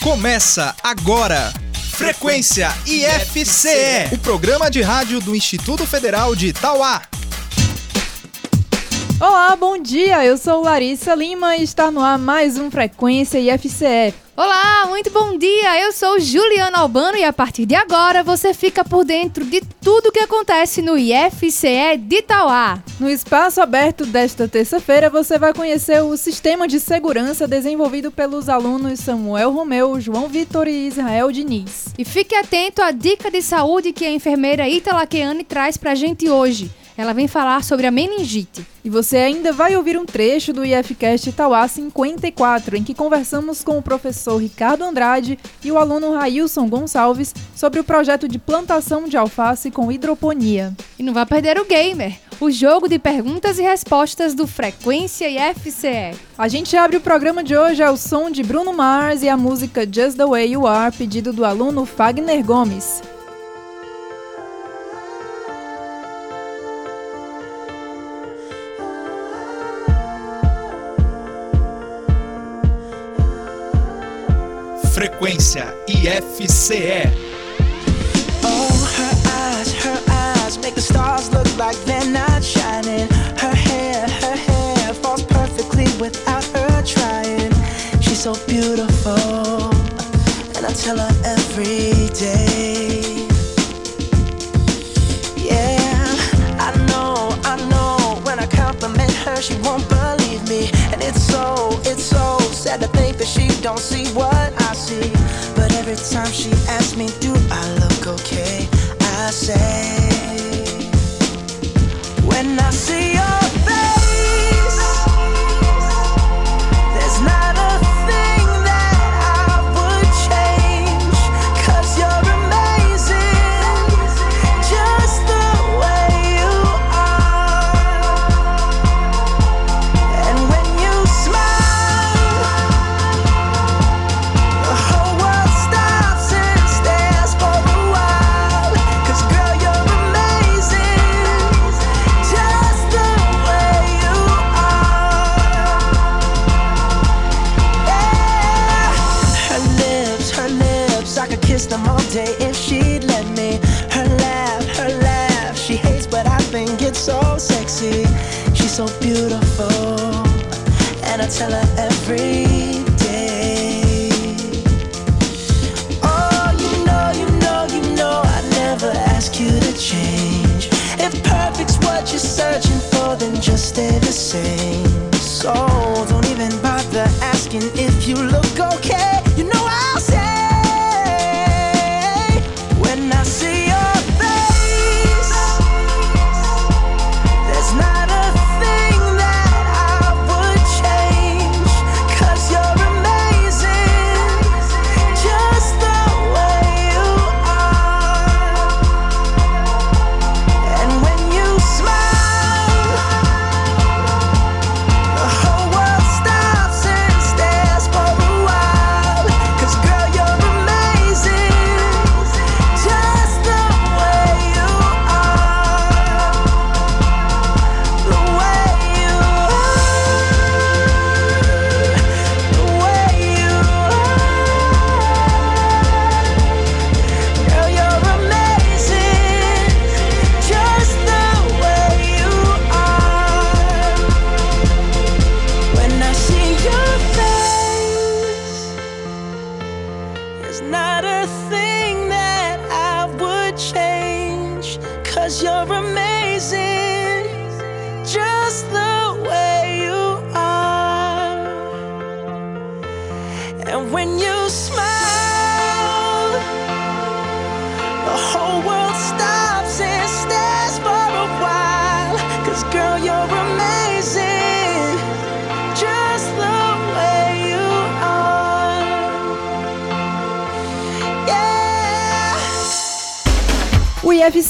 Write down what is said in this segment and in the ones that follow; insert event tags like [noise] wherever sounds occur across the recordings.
Começa agora. Frequência IFCE, o programa de rádio do Instituto Federal de Itauá. Olá, bom dia. Eu sou Larissa Lima e está no ar mais um Frequência IFCE. Olá, muito bom dia. Eu sou Juliana Albano e a partir de agora você fica por dentro de tudo que acontece no IFCE de Itauá. No espaço aberto desta terça-feira você vai conhecer o sistema de segurança desenvolvido pelos alunos Samuel Romeu, João Vitor e Israel Diniz. E fique atento à dica de saúde que a enfermeira Ita Laqueane traz pra gente hoje. Ela vem falar sobre a meningite. E você ainda vai ouvir um trecho do IFCast Itauá 54, em que conversamos com o professor Ricardo Andrade e o aluno Railson Gonçalves sobre o projeto de plantação de alface com hidroponia. E não vai perder o Gamer, o jogo de perguntas e respostas do Frequência IFCE. A gente abre o programa de hoje ao som de Bruno Mars e a música Just the Way You Are, pedido do aluno Fagner Gomes. IFCE. Oh, her eyes, her eyes make the stars look like they're not shining. Her hair, her hair falls perfectly without her trying. She's so beautiful, and I tell her every day. Yeah, I know, I know. When I compliment her, she won't believe me, and it's so, it's so sad to think that she don't see what say, what you're searching for, then just stay the same. So don't even bother asking if you look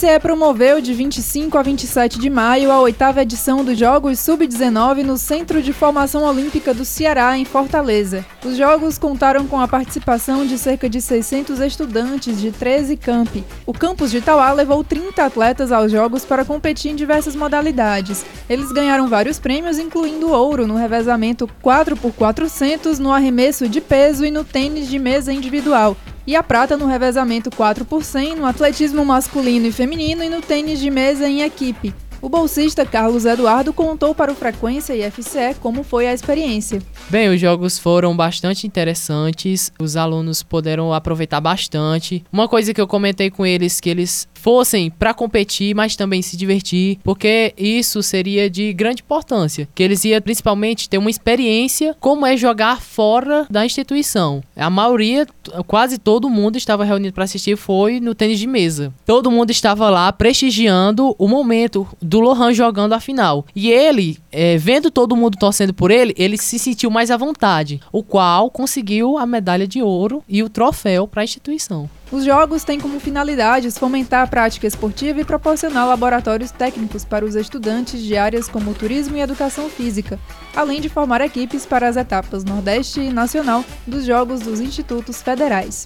O IFCE promoveu de 25 a 27 de maio a oitava edição dos Jogos Sub-19 no Centro de Formação Olímpica do Ceará, em Fortaleza. Os Jogos contaram com a participação de cerca de 600 estudantes de 13 campi. O campus de Tauá levou 30 atletas aos Jogos para competir em diversas modalidades. Eles ganharam vários prêmios, incluindo ouro no revezamento 4x400, no arremesso de peso e no tênis de mesa individual e a prata no revezamento 4 por 100 no atletismo masculino e feminino e no tênis de mesa em equipe. O bolsista Carlos Eduardo contou para o Frequência e FCE como foi a experiência. Bem, os jogos foram bastante interessantes, os alunos puderam aproveitar bastante. Uma coisa que eu comentei com eles que eles fossem para competir, mas também se divertir, porque isso seria de grande importância, que eles iam principalmente ter uma experiência como é jogar fora da instituição. A maioria, quase todo mundo estava reunido para assistir foi no tênis de mesa. Todo mundo estava lá prestigiando o momento do Lohan jogando a final. E ele, é, vendo todo mundo torcendo por ele, ele se sentiu mais à vontade, o qual conseguiu a medalha de ouro e o troféu para a instituição. Os jogos têm como finalidades fomentar a prática esportiva e proporcionar laboratórios técnicos para os estudantes de áreas como turismo e educação física, além de formar equipes para as etapas Nordeste e Nacional dos Jogos dos Institutos Federais.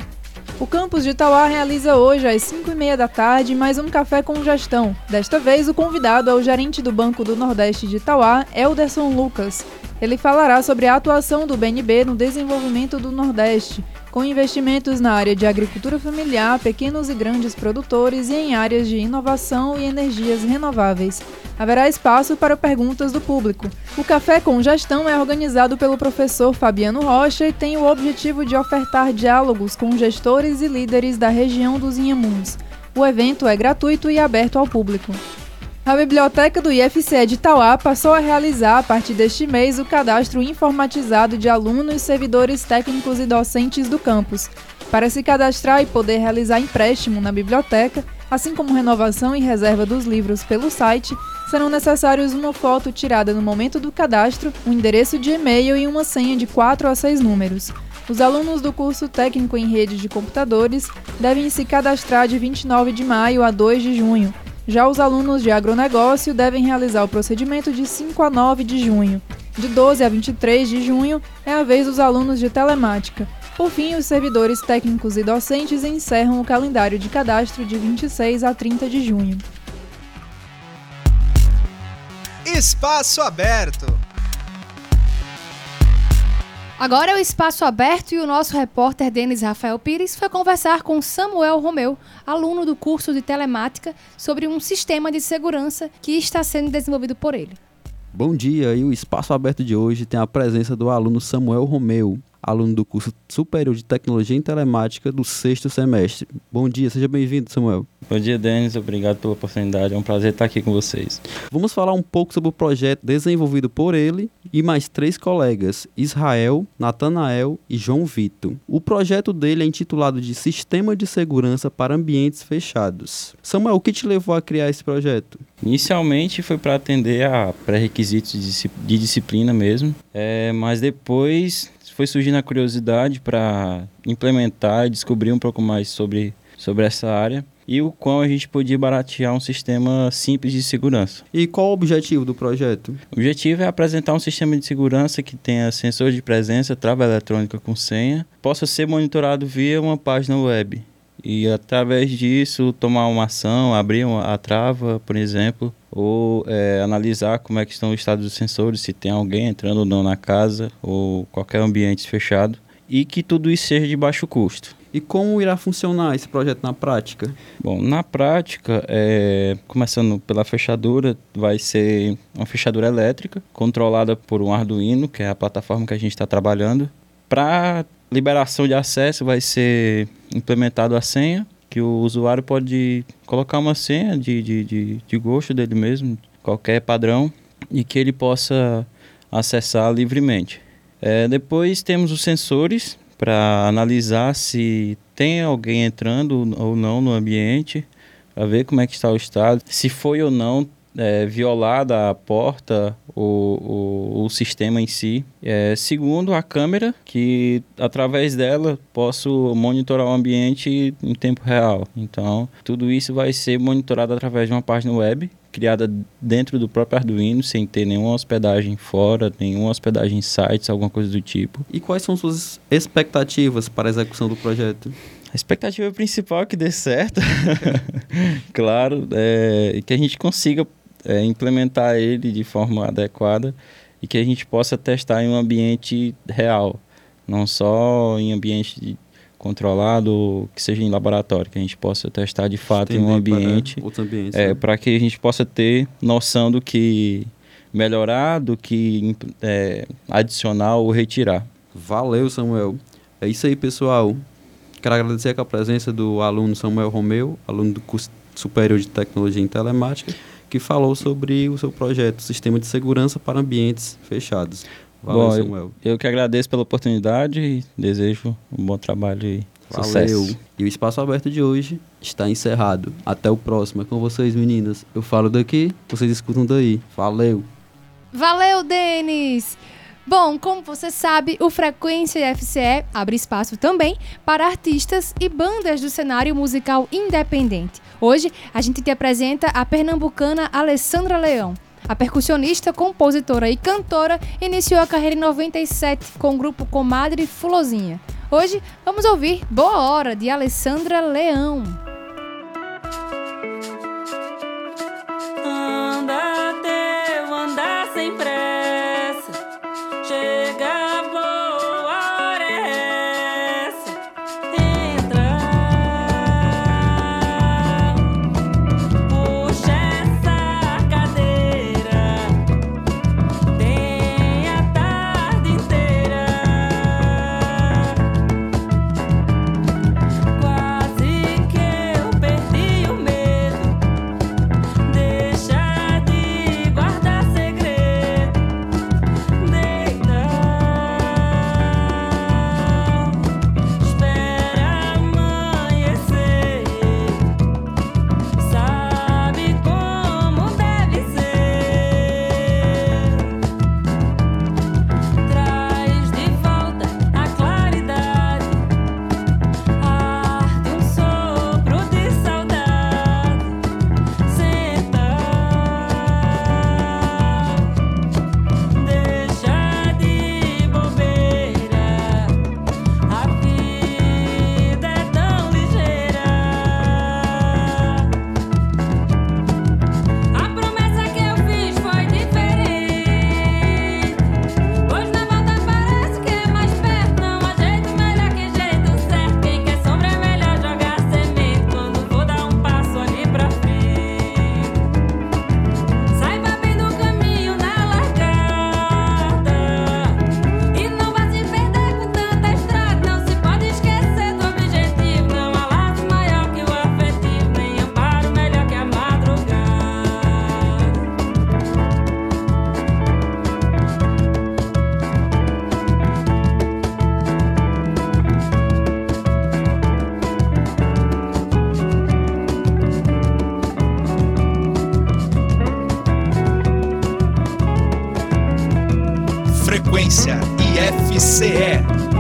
O campus de Itauá realiza hoje às 5 e meia da tarde mais um café com gestão. Desta vez, o convidado é o gerente do Banco do Nordeste de Itauá, Elderson Lucas. Ele falará sobre a atuação do BNB no desenvolvimento do Nordeste, com investimentos na área de agricultura familiar, pequenos e grandes produtores e em áreas de inovação e energias renováveis. Haverá espaço para perguntas do público. O Café com Gestão é organizado pelo professor Fabiano Rocha e tem o objetivo de ofertar diálogos com gestores e líderes da região dos Inhamuns. O evento é gratuito e aberto ao público. A biblioteca do IFCE de Tauá passou a realizar, a partir deste mês, o cadastro informatizado de alunos, servidores técnicos e docentes do campus. Para se cadastrar e poder realizar empréstimo na biblioteca, assim como renovação e reserva dos livros pelo site, serão necessários uma foto tirada no momento do cadastro, um endereço de e-mail e uma senha de 4 a 6 números. Os alunos do curso técnico em rede de computadores devem se cadastrar de 29 de maio a 2 de junho já os alunos de agronegócio devem realizar o procedimento de 5 a 9 de junho. De 12 a 23 de junho é a vez dos alunos de telemática. Por fim, os servidores técnicos e docentes encerram o calendário de cadastro de 26 a 30 de junho. Espaço aberto. Agora é o espaço aberto e o nosso repórter Denis Rafael Pires foi conversar com Samuel Romeu, aluno do curso de telemática, sobre um sistema de segurança que está sendo desenvolvido por ele. Bom dia, e o espaço aberto de hoje tem a presença do aluno Samuel Romeu, aluno do curso superior de tecnologia em telemática do sexto semestre. Bom dia, seja bem-vindo, Samuel. Bom dia, Denis. Obrigado pela oportunidade. É um prazer estar aqui com vocês. Vamos falar um pouco sobre o projeto desenvolvido por ele e mais três colegas, Israel, Natanael e João Vitor. O projeto dele é intitulado de Sistema de Segurança para Ambientes Fechados. Samuel, o que te levou a criar esse projeto? Inicialmente foi para atender a pré-requisitos de disciplina mesmo, é, mas depois foi surgindo a curiosidade para implementar e descobrir um pouco mais sobre, sobre essa área e o qual a gente podia baratear um sistema simples de segurança. E qual o objetivo do projeto? O objetivo é apresentar um sistema de segurança que tenha sensor de presença, trava eletrônica com senha, possa ser monitorado via uma página web. E através disso tomar uma ação, abrir uma, a trava, por exemplo, ou é, analisar como é que estão o estado dos sensores, se tem alguém entrando ou não na casa ou qualquer ambiente fechado e que tudo isso seja de baixo custo. E como irá funcionar esse projeto na prática? Bom, na prática, é, começando pela fechadura, vai ser uma fechadura elétrica controlada por um Arduino, que é a plataforma que a gente está trabalhando. Para liberação de acesso, vai ser implementado a senha que o usuário pode colocar uma senha de, de, de, de gosto dele mesmo, qualquer padrão, e que ele possa acessar livremente. É, depois temos os sensores para analisar se tem alguém entrando ou não no ambiente, para ver como é que está o estado, se foi ou não é, violada a porta, o, o, o sistema em si. É, segundo, a câmera, que através dela posso monitorar o ambiente em tempo real. Então, tudo isso vai ser monitorado através de uma página web criada dentro do próprio Arduino, sem ter nenhuma hospedagem fora, nenhuma hospedagem em sites, alguma coisa do tipo. E quais são suas expectativas para a execução do projeto? A expectativa principal é que dê certo, [laughs] claro, é, e que a gente consiga é, implementar ele de forma adequada e que a gente possa testar em um ambiente real, não só em ambiente controlado, que seja em laboratório, que a gente possa testar de fato em um ambiente, para ambientes, é, né? para que a gente possa ter noção do que melhorar, do que é, adicionar ou retirar. Valeu, Samuel. É isso aí, pessoal. Quero agradecer a presença do aluno Samuel Romeu, aluno do curso superior de tecnologia em telemática, que falou sobre o seu projeto Sistema de Segurança para Ambientes Fechados. Valeu, Bom, eu- Samuel. Eu que agradeço pela oportunidade e desejo um bom trabalho e Valeu. sucesso. E o Espaço Aberto de hoje está encerrado. Até o próximo. É com vocês, meninas. Eu falo daqui, vocês escutam daí. Valeu. Valeu, Denis! Bom, como você sabe, o Frequência FCE abre espaço também para artistas e bandas do cenário musical independente. Hoje, a gente te apresenta a pernambucana Alessandra Leão. A percussionista, compositora e cantora iniciou a carreira em 97 com o grupo Comadre Fulozinha. Hoje, vamos ouvir Boa Hora, de Alessandra Leão. você é.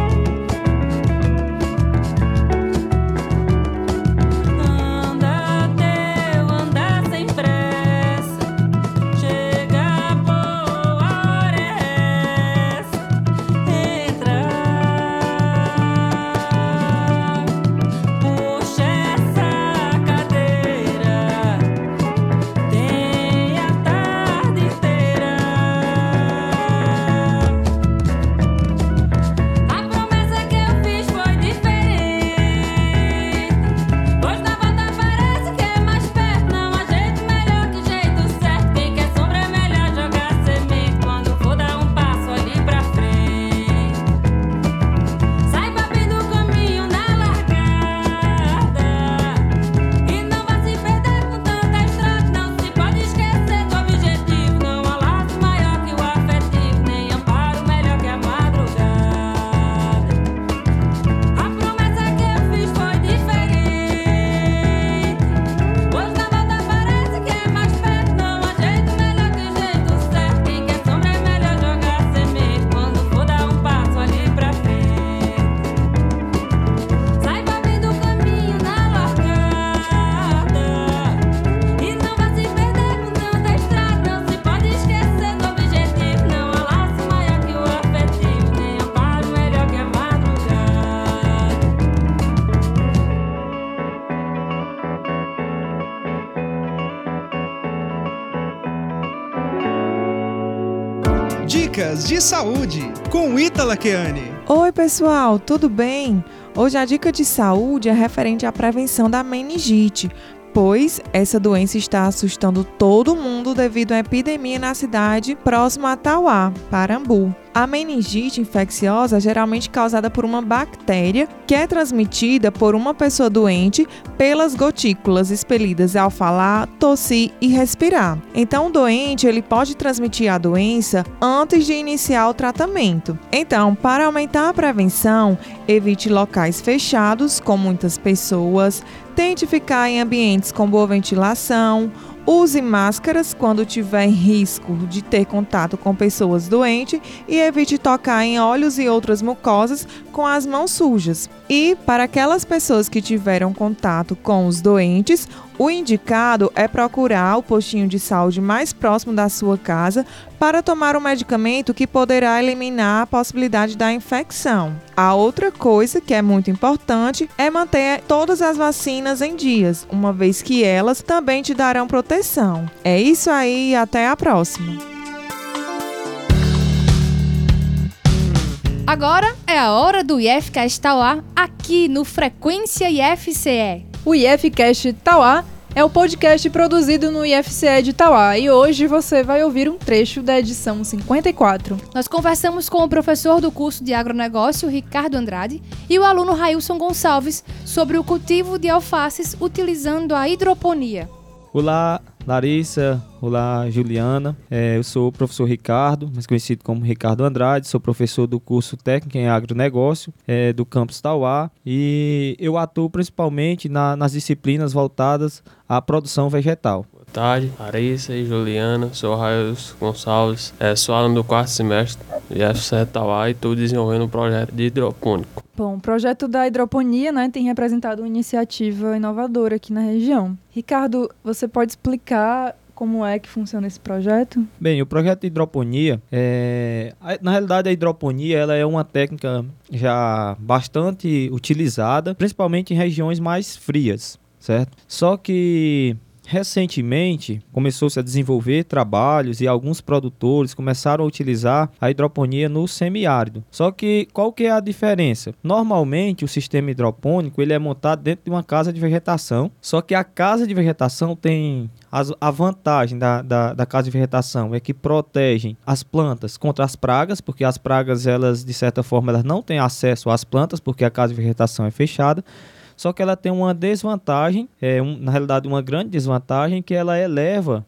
Dicas de saúde com Ítala Keane. Oi, pessoal, tudo bem? Hoje a dica de saúde é referente à prevenção da meningite, pois essa doença está assustando todo mundo devido à epidemia na cidade próxima a Tauá, Parambu. A meningite infecciosa é geralmente causada por uma bactéria que é transmitida por uma pessoa doente pelas gotículas expelidas ao falar, tossir e respirar. Então, o doente ele pode transmitir a doença antes de iniciar o tratamento. Então, para aumentar a prevenção, evite locais fechados com muitas pessoas, tente ficar em ambientes com boa ventilação, Use máscaras quando tiver risco de ter contato com pessoas doentes e evite tocar em olhos e outras mucosas com as mãos sujas. E para aquelas pessoas que tiveram contato com os doentes, o indicado é procurar o postinho de saúde mais próximo da sua casa para tomar um medicamento que poderá eliminar a possibilidade da infecção. A outra coisa que é muito importante é manter todas as vacinas em dias, uma vez que elas também te darão proteção. É isso aí até a próxima. Agora é a hora do IFCast Tauá aqui no Frequência IFCE. O IFCast Tauá é o podcast produzido no IFCE de Tauá e hoje você vai ouvir um trecho da edição 54. Nós conversamos com o professor do curso de agronegócio, Ricardo Andrade, e o aluno Railson Gonçalves sobre o cultivo de alfaces utilizando a hidroponia. Olá, Larissa. Olá, Juliana. É, eu sou o professor Ricardo, mais conhecido como Ricardo Andrade. Sou professor do curso técnico em agronegócio é, do campus Tauá e eu atuo principalmente na- nas disciplinas voltadas à produção vegetal. Boa tarde, Larissa e Juliana. Sou Raio Gonçalves, é, sou aluno do quarto semestre de FCE Tauá e estou desenvolvendo um projeto de hidropônico. Bom, o projeto da hidroponia né, tem representado uma iniciativa inovadora aqui na região. Ricardo, você pode explicar como é que funciona esse projeto? Bem, o projeto de hidroponia, é, na realidade a hidroponia ela é uma técnica já bastante utilizada, principalmente em regiões mais frias, certo? Só que recentemente começou-se a desenvolver trabalhos e alguns produtores começaram a utilizar a hidroponia no semiárido. Só que qual que é a diferença? Normalmente o sistema hidropônico ele é montado dentro de uma casa de vegetação, só que a casa de vegetação tem a vantagem da, da, da casa de vegetação é que protegem as plantas contra as pragas, porque as pragas, elas, de certa forma, elas não têm acesso às plantas, porque a casa de vegetação é fechada. Só que ela tem uma desvantagem, é, um- na realidade, uma grande desvantagem, que ela eleva,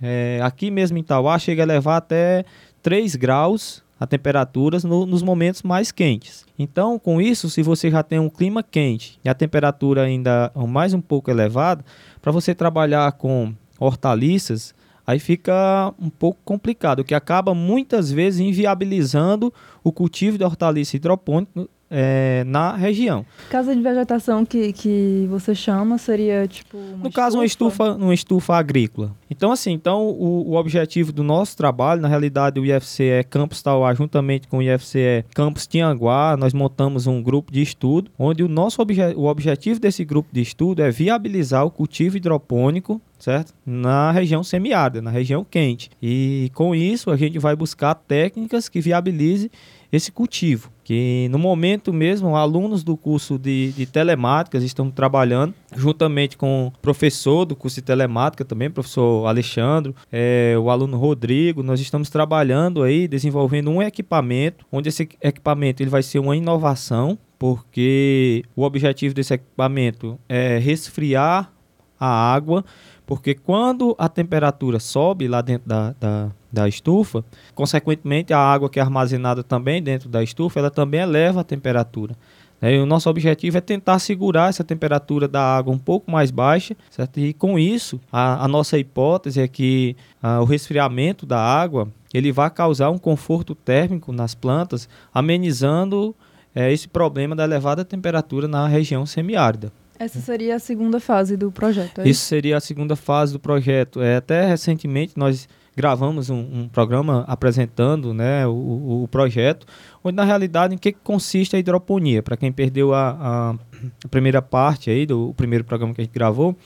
é, aqui mesmo em Tauá, chega a elevar até 3 graus a temperaturas no- nos momentos mais quentes. Então, com isso, se você já tem um clima quente e a temperatura ainda mais um pouco elevada, para você trabalhar com hortaliças, aí fica um pouco complicado, o que acaba muitas vezes inviabilizando o cultivo de hortaliça hidropônico eh, na região. Casa de vegetação que, que você chama seria tipo. No caso, uma estufa, uma estufa agrícola. Então, assim, então o, o objetivo do nosso trabalho, na realidade, o IFCE Campus Tauá, juntamente com o IFCE Campus Tianguá, nós montamos um grupo de estudo, onde o nosso obje o objetivo desse grupo de estudo é viabilizar o cultivo hidropônico certo? Na região semiárida, na região quente. E com isso a gente vai buscar técnicas que viabilize esse cultivo. Que no momento mesmo, alunos do curso de, de telemáticas estão trabalhando juntamente com o professor do curso de telemática também, professor Alexandre, é, o aluno Rodrigo. Nós estamos trabalhando aí, desenvolvendo um equipamento, onde esse equipamento ele vai ser uma inovação, porque o objetivo desse equipamento é resfriar a água, porque quando a temperatura sobe lá dentro da, da, da estufa, consequentemente a água que é armazenada também dentro da estufa, ela também eleva a temperatura. Né? E o nosso objetivo é tentar segurar essa temperatura da água um pouco mais baixa, certo? E com isso, a, a nossa hipótese é que ah, o resfriamento da água ele vai causar um conforto térmico nas plantas, amenizando eh, esse problema da elevada temperatura na região semiárida. Essa seria a segunda fase do projeto. É Isso seria a segunda fase do projeto. É, até recentemente nós gravamos um, um programa apresentando né, o, o, projeto, onde na realidade em que consiste a hidroponia. Para quem perdeu a, a, primeira parte aí do primeiro programa que a gente gravou,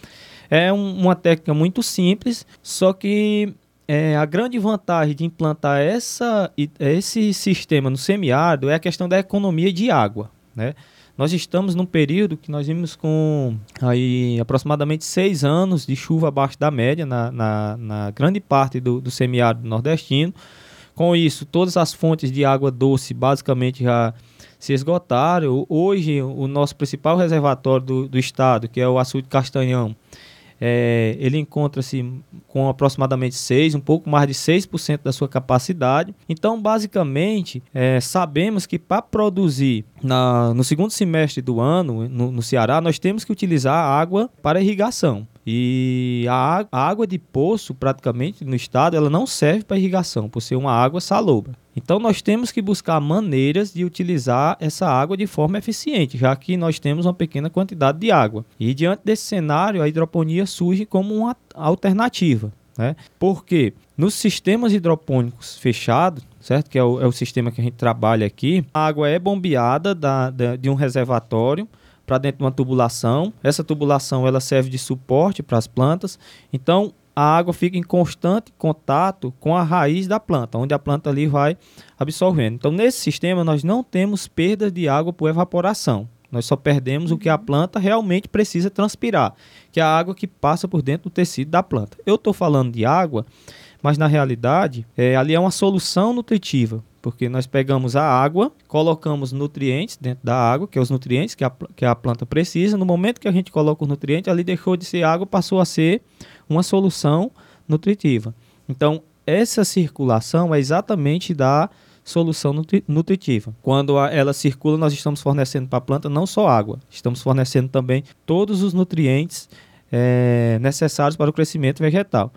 é um, uma técnica muito simples, só que é, a grande vantagem de implantar essa, esse sistema no semiárido é a questão da economia de água, né? Nós estamos num período que nós vimos com aí, aproximadamente seis anos de chuva abaixo da média na, na, na grande parte do, do semiárido nordestino. Com isso, todas as fontes de água doce basicamente já se esgotaram. Hoje, o nosso principal reservatório do, do estado, que é o açude Castanhão, é, ele encontra-se com aproximadamente 6, um pouco mais de 6% da sua capacidade. Então, basicamente, é, sabemos que para produzir na- no segundo semestre do ano, no, no Ceará, nós temos que utilizar água para irrigação. E a, água de poço, praticamente, no estado, ela não serve para irrigação, por ser uma água salobra. Então, nós temos que buscar maneiras de utilizar essa água de forma eficiente, já que nós temos uma pequena quantidade de água. E diante desse cenário, a hidroponia surge como uma alternativa. Né? Porque nos sistemas hidropônicos fechados, certo? Que é o, é o sistema que a gente trabalha aqui, a água é bombeada da- da- de um reservatório para dentro de uma tubulação. Essa tubulação ela serve de suporte para as plantas. Então a água fica em constante contato com a raiz da planta, onde a planta ali vai absorvendo. Então nesse sistema nós não temos perda de água por evaporação. Nós só perdemos o que a planta realmente precisa transpirar, que é a água que passa por dentro do tecido da planta. Eu estou falando de água, mas na realidade é, ali é uma solução nutritiva, porque nós pegamos a água, colocamos nutrientes dentro da água, que é os nutrientes que a, que a planta precisa. No momento que a gente coloca os nutrientes, ali deixou de ser água, passou a ser uma solução nutritiva. Então, essa circulação é exatamente da solução nutri- nutritiva. Quando a- ela circula, nós estamos fornecendo para a planta não só água, estamos fornecendo também todos os nutrientes eh, necessários para o crescimento vegetal.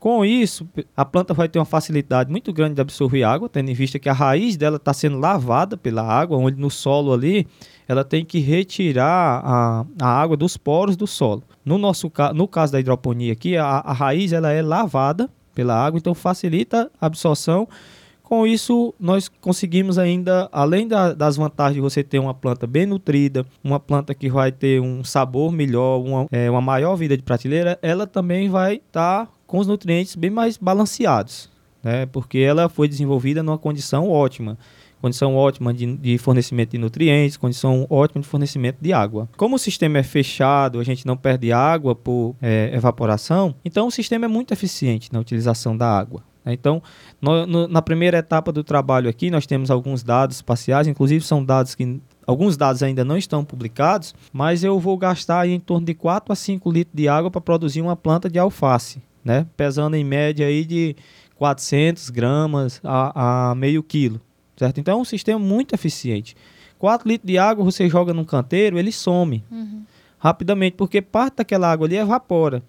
Com isso, a planta vai ter uma facilidade muito grande de absorver água, tendo em vista que a raiz dela está sendo lavada pela água, onde no solo ali ela tem que retirar a, a água dos poros do solo. No, nosso, no caso da hidroponia aqui, a, a raiz ela é lavada pela água, então facilita a absorção. Com isso, nós conseguimos ainda, além da- das vantagens de você ter uma planta bem nutrida, uma planta que vai ter um sabor melhor, uma, é, uma maior vida de prateleira, ela também vai estar com os nutrientes bem mais balanceados, né? porque ela foi desenvolvida numa condição ótima. Condição ótima de, de fornecimento de nutrientes, condição ótima de fornecimento de água. Como o sistema é fechado, a gente não perde água por é, evaporação, então o sistema é muito eficiente na utilização da água. né? Então, no- no- na primeira etapa do trabalho aqui, nós temos alguns dados espaciais, inclusive são dados que alguns dados ainda não estão publicados, mas eu vou gastar em torno de 4 a 5 litros de água para produzir uma planta de alface, né? pesando em média aí de 400 gramas a, a meio quilo, certo? Então é um sistema muito eficiente. 4 litros de água você joga num canteiro, ele some rapidamente, porque parte daquela água ali evapora.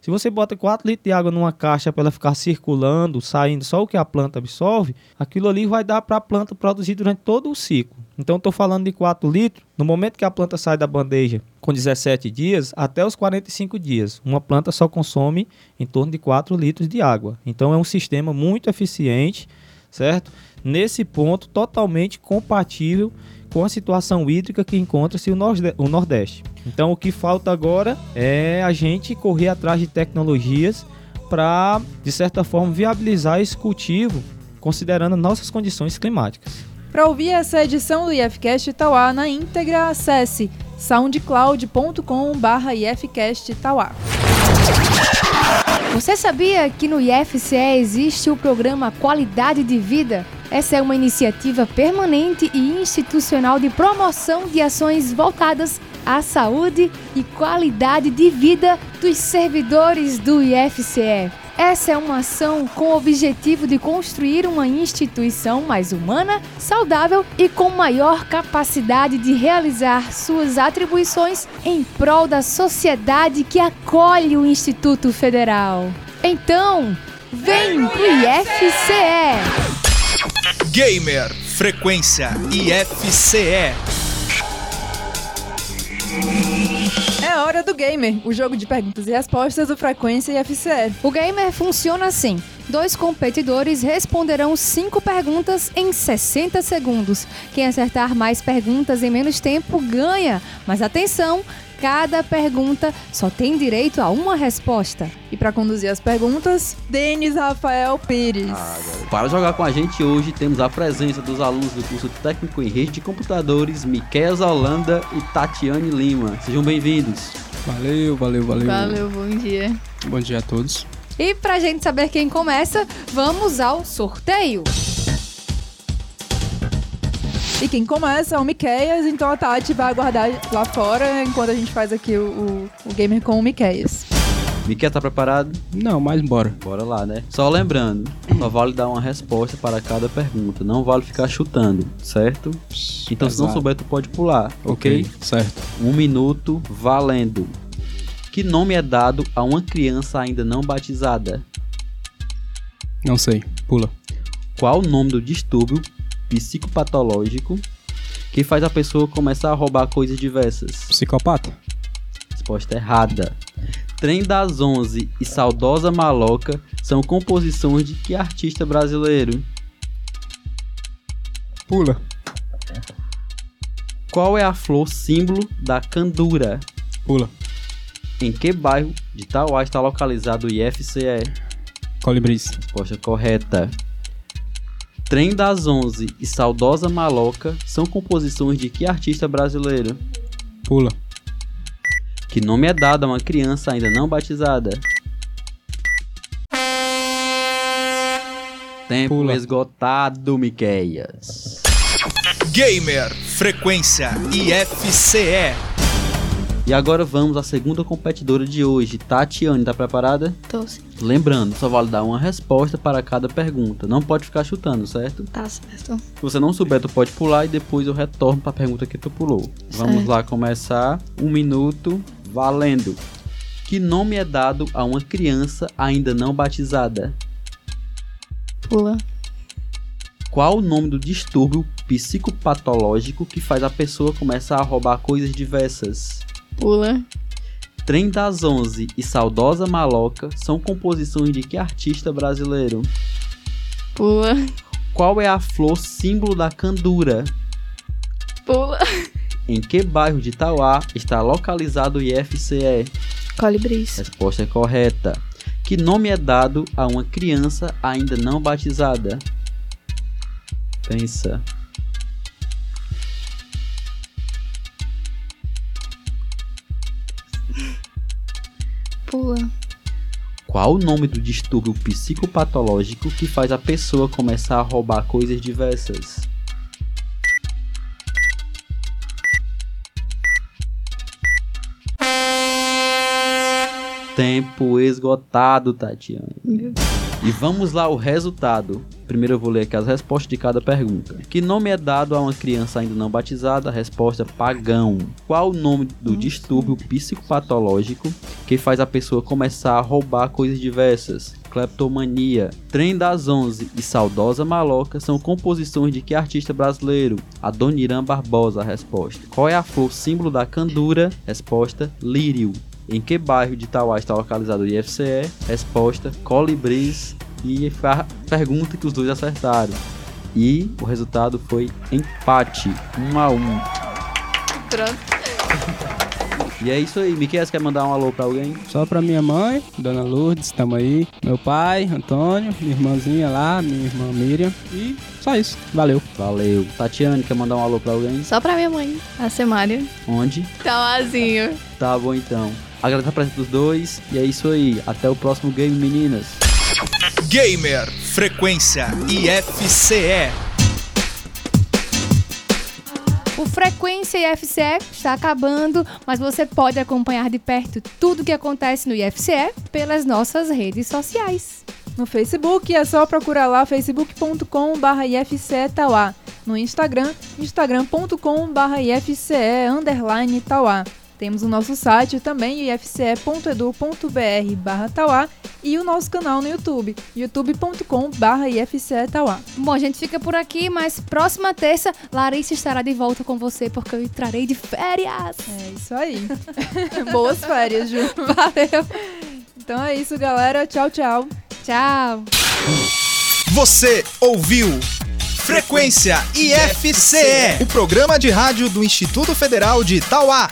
Se você bota 4 litros de água numa caixa para ela ficar circulando, saindo só o que a planta absorve, aquilo ali vai dar para a planta produzir durante todo o ciclo. Então, estou falando de 4 litros. No momento que a planta sai da bandeja com 17 dias, até os 45 dias, uma planta só consome em torno de 4 litros de água. Então, é um sistema muito eficiente, certo? Nesse ponto, totalmente compatível com a situação hídrica que encontra-se o Norde- o Nordeste. Então, o que falta agora é a gente correr atrás de tecnologias para, de certa forma, viabilizar esse cultivo, considerando nossas condições climáticas. Para ouvir essa edição do IFCast Tauá na íntegra, acesse soundcloud.com.br IFCast Tauá. Você sabia que no IFCE existe o programa Qualidade de Vida? Essa é uma iniciativa permanente e institucional de promoção de ações voltadas à saúde e qualidade de vida dos servidores do IFCE. Essa é uma ação com o objetivo de construir uma instituição mais humana, saudável e com maior capacidade de realizar suas atribuições em prol da sociedade que acolhe o Instituto Federal. Então, vem pro IFCE! Gamer Frequência IFCE. É hora do Gamer, o jogo de perguntas e respostas do Frequência IFCE. O gamer funciona assim. dois competidores responderão cinco perguntas em 60 segundos. Quem acertar mais perguntas em menos tempo ganha. Mas atenção, cada pergunta só tem direito a uma resposta. E para conduzir as perguntas, Denis Rafael Pires. Para jogar com a gente hoje, temos a presença dos alunos do curso técnico em rede de computadores, Miquel Holanda e Tatiane Lima. Sejam bem-vindos. Valeu, valeu, valeu. Valeu, bom dia. Bom dia a todos. E pra gente saber quem começa, vamos ao sorteio. E quem começa é o Miqueias, então a Tati vai aguardar lá fora enquanto a gente faz aqui o, o, o gamer com o Miqueias. Miquel, tá preparado? Não, mas bora. Bora lá, né? Só lembrando, só vale dar uma resposta para cada pergunta. Não vale ficar chutando, certo? Então, se não souber, tu pode pular, ok? Certo. Um minuto valendo. Que nome é dado a uma criança ainda não batizada? Não sei. Pula. Qual o nome do distúrbio psicopatológico que faz a pessoa começar a roubar coisas diversas? Psicopata. Resposta errada. Trem das Onze e Saudosa Maloca são composições de que artista brasileiro? Pula. Qual é a flor símbolo da candura? Pula. Em que bairro de Tauá está localizado o IFCE? Colibris. Resposta correta. Trem das Onze e Saudosa Maloca são composições de que artista brasileiro? Pula. Que nome é dado a uma criança ainda não batizada? Tempo Pula. esgotado, Miqueias. Gamer Frequência IFCE. E agora vamos à segunda competidora de hoje. Tatiane, tá preparada? Tô sim. Lembrando, só vale dar uma resposta para cada pergunta. Não pode ficar chutando, certo? Tá certo. Se você não souber, tu pode pular e depois eu retorno para a pergunta que tu pulou. Vamos Certo. lá começar. Um minuto, valendo. Que nome é dado a uma criança ainda não batizada? Pula. Qual o nome do distúrbio psicopatológico que faz a pessoa começar a roubar coisas diversas? Pula. Trem das Onze e Saudosa Maloca são composições de que artista brasileiro? Pula. Qual é a flor símbolo da candura? Pula. Em que bairro de Tauá está localizado o IFCE? Colibris. Resposta é correta. Que nome é dado a uma criança ainda não batizada? Pensa. Pula. Qual o nome do distúrbio psicopatológico que faz a pessoa começar a roubar coisas diversas? Tempo esgotado, Tatiane. E vamos lá o resultado. Primeiro eu vou ler aqui as respostas de cada pergunta. Que nome é dado a uma criança ainda não batizada? Resposta pagão. Qual o nome do distúrbio psicopatológico que faz a pessoa começar a roubar coisas diversas? Cleptomania. Trem das Onze e Saudosa Maloca são composições de que artista brasileiro? Adoniran Barbosa, resposta. Qual é a flor símbolo da candura? Resposta, lírio. Em que bairro de Tauá está localizado o IFCE? Resposta: Colibris. E a pergunta que os dois acertaram. E o resultado foi empate, 1 a 1 Pronto. E é isso aí. Miquel, quer mandar um alô pra alguém? Só pra minha mãe, Dona Lourdes, tamo aí. Meu pai, Antônio, minha irmãzinha lá, minha irmã Miriam. E só isso. Valeu. Valeu. Tatiane, quer mandar um alô pra alguém? Só pra minha mãe, a Semária. Onde? Tauazinho. Tá bom então. Agradeço a presença dos dois. E é isso aí. Até o próximo game, meninas. Gamer Frequência IFCE. O Frequência IFCE está acabando, mas você pode acompanhar de perto tudo o que acontece no IFCE pelas nossas redes sociais. No Facebook é só procurar lá facebook.com.br ifcetauá. No Instagram, instagram.com.br ifce underline tauá. Temos o nosso site também, ifce.edu.br barra tauá e o nosso canal no YouTube, youtube.com barra ifcetauá. Bom, a gente fica por aqui, mas próxima terça, Larissa estará de volta com você porque eu entrarei de férias. É isso aí. [laughs] Boas férias, Ju. Valeu. Então é isso, galera. Tchau, tchau. Tchau. Você ouviu Frequência IFCE, o programa de rádio do Instituto Federal de Itauá.